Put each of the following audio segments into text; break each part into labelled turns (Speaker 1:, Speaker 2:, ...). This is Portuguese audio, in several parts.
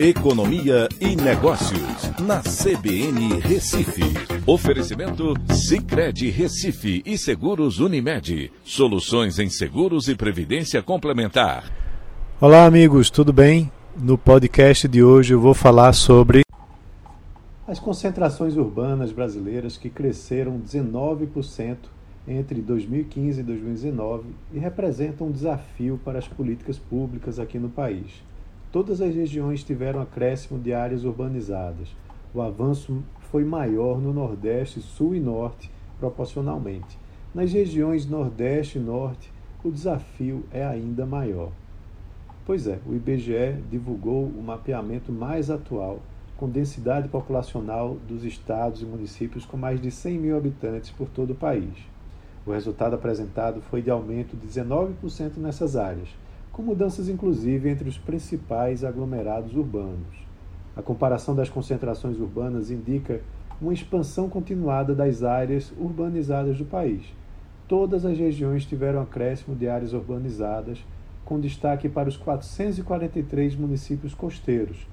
Speaker 1: Economia e Negócios, na CBN Recife. Oferecimento Cicred Recife e Seguros Unimed. Soluções em seguros e previdência complementar.
Speaker 2: Olá, amigos, tudo bem? No podcast de hoje eu vou falar sobre as concentrações urbanas brasileiras que cresceram 19% entre 2015 e 2019 e representam um desafio para as políticas públicas aqui no país. Todas as regiões tiveram acréscimo de áreas urbanizadas. O avanço foi maior no Nordeste, Sul e Norte, proporcionalmente. Nas regiões Nordeste e Norte, o desafio é ainda maior. Pois é, o IBGE divulgou o mapeamento mais atual, com densidade populacional dos estados e municípios com mais de 100 mil habitantes por todo o país. O resultado apresentado foi de aumento de 19% nessas áreas com mudanças inclusive entre os principais aglomerados urbanos. A comparação das concentrações urbanas indica uma expansão continuada das áreas urbanizadas do país. Todas as regiões tiveram acréscimo de áreas urbanizadas, com destaque para os 443 municípios costeiros,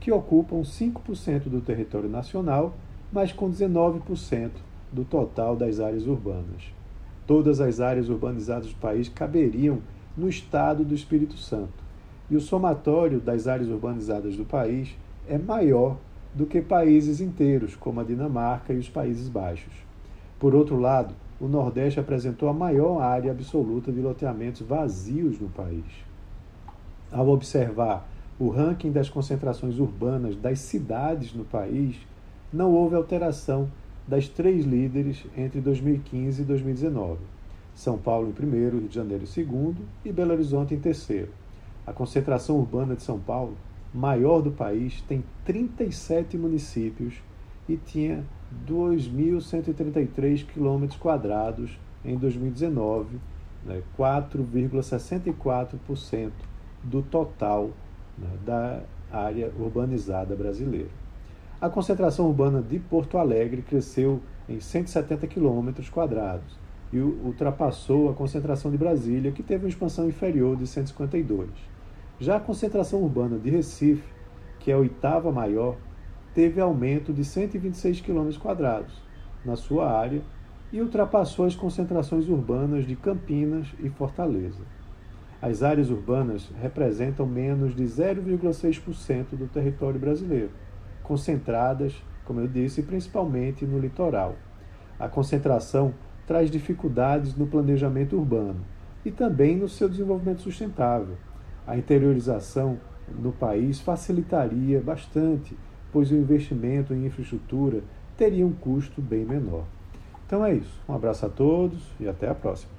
Speaker 2: que ocupam 5% do território nacional, mas com 19% do total das áreas urbanas. Todas as áreas urbanizadas do país caberiam no estado do Espírito Santo. E o somatório das áreas urbanizadas do país é maior do que países inteiros, como a Dinamarca e os Países Baixos. Por outro lado, o Nordeste apresentou a maior área absoluta de loteamentos vazios no país. Ao observar o ranking das concentrações urbanas das cidades no país, não houve alteração das três líderes entre 2015 e 2019. São Paulo em primeiro, Rio de Janeiro em segundo e Belo Horizonte em terceiro. A concentração urbana de São Paulo, maior do país, tem 37 municípios e tinha 2.133 quilômetros quadrados em 2019, né, 4,64% do total né, da área urbanizada brasileira. A concentração urbana de Porto Alegre cresceu em 170 quilômetros quadrados, e ultrapassou a concentração de Brasília, que teve uma expansão inferior de 152. Já a concentração urbana de Recife, que é a oitava maior, teve aumento de 126 km na sua área e ultrapassou as concentrações urbanas de Campinas e Fortaleza. As áreas urbanas representam menos de 0,6% do território brasileiro, concentradas, como eu disse, principalmente no litoral. A concentração traz dificuldades no planejamento urbano e também no seu desenvolvimento sustentável. A interiorização no país facilitaria bastante, pois o investimento em infraestrutura teria um custo bem menor. Então é isso. Um abraço a todos e até a próxima.